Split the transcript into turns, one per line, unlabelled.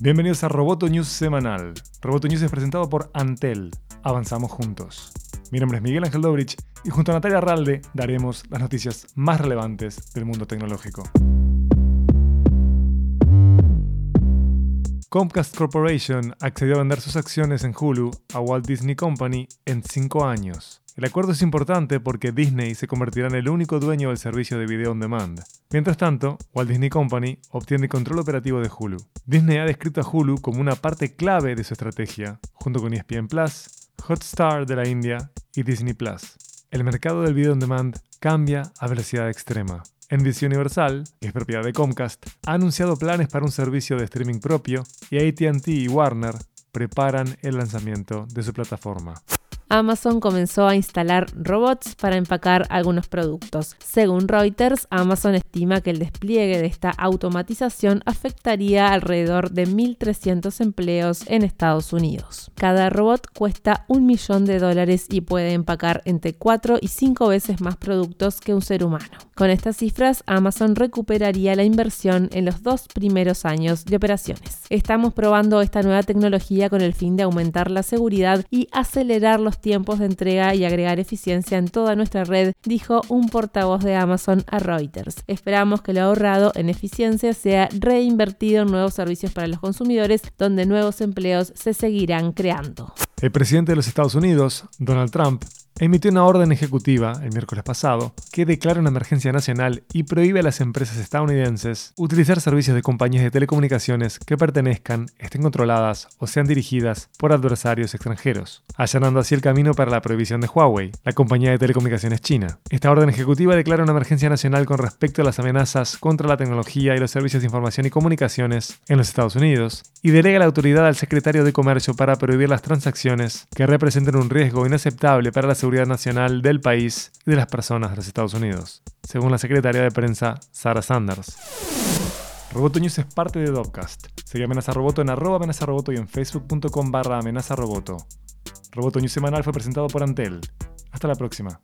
Bienvenidos a Roboto News semanal. Roboto News es presentado por Antel. Avanzamos juntos. Mi nombre es Miguel Ángel Dobrich y junto a Natalia Arralde daremos las noticias más relevantes del mundo tecnológico. Comcast Corporation accedió a vender sus acciones en Hulu a Walt Disney Company en 5 años. El acuerdo es importante porque Disney se convertirá en el único dueño del servicio de video on demand. Mientras tanto, Walt Disney Company obtiene control operativo de Hulu. Disney ha descrito a Hulu como una parte clave de su estrategia, junto con ESPN Plus, Hotstar de la India y Disney Plus. El mercado del video on demand cambia a velocidad extrema. NBC Universal, que es propiedad de Comcast, ha anunciado planes para un servicio de streaming propio y ATT y Warner preparan el lanzamiento de su plataforma.
Amazon comenzó a instalar robots para empacar algunos productos. Según Reuters, Amazon estima que el despliegue de esta automatización afectaría alrededor de 1.300 empleos en Estados Unidos. Cada robot cuesta un millón de dólares y puede empacar entre 4 y 5 veces más productos que un ser humano. Con estas cifras, Amazon recuperaría la inversión en los dos primeros años de operaciones. Estamos probando esta nueva tecnología con el fin de aumentar la seguridad y acelerar los tiempos de entrega y agregar eficiencia en toda nuestra red, dijo un portavoz de Amazon a Reuters. Esperamos que lo ahorrado en eficiencia sea reinvertido en nuevos servicios para los consumidores, donde nuevos empleos se seguirán creando.
El presidente de los Estados Unidos, Donald Trump, emitió una orden ejecutiva el miércoles pasado que declara una emergencia nacional y prohíbe a las empresas estadounidenses utilizar servicios de compañías de telecomunicaciones que pertenezcan, estén controladas o sean dirigidas por adversarios extranjeros, allanando así el camino para la prohibición de Huawei, la compañía de telecomunicaciones china. Esta orden ejecutiva declara una emergencia nacional con respecto a las amenazas contra la tecnología y los servicios de información y comunicaciones en los Estados Unidos y delega la autoridad al secretario de Comercio para prohibir las transacciones que representen un riesgo inaceptable para la seguridad nacional del país y de las personas de los Estados Unidos, según la secretaria de prensa Sarah Sanders. Roboto News es parte de Dopcast. Sigue Amenaza Roboto en arroba amenaza roboto y en facebook.com barra amenaza roboto. News semanal fue presentado por Antel. Hasta la próxima.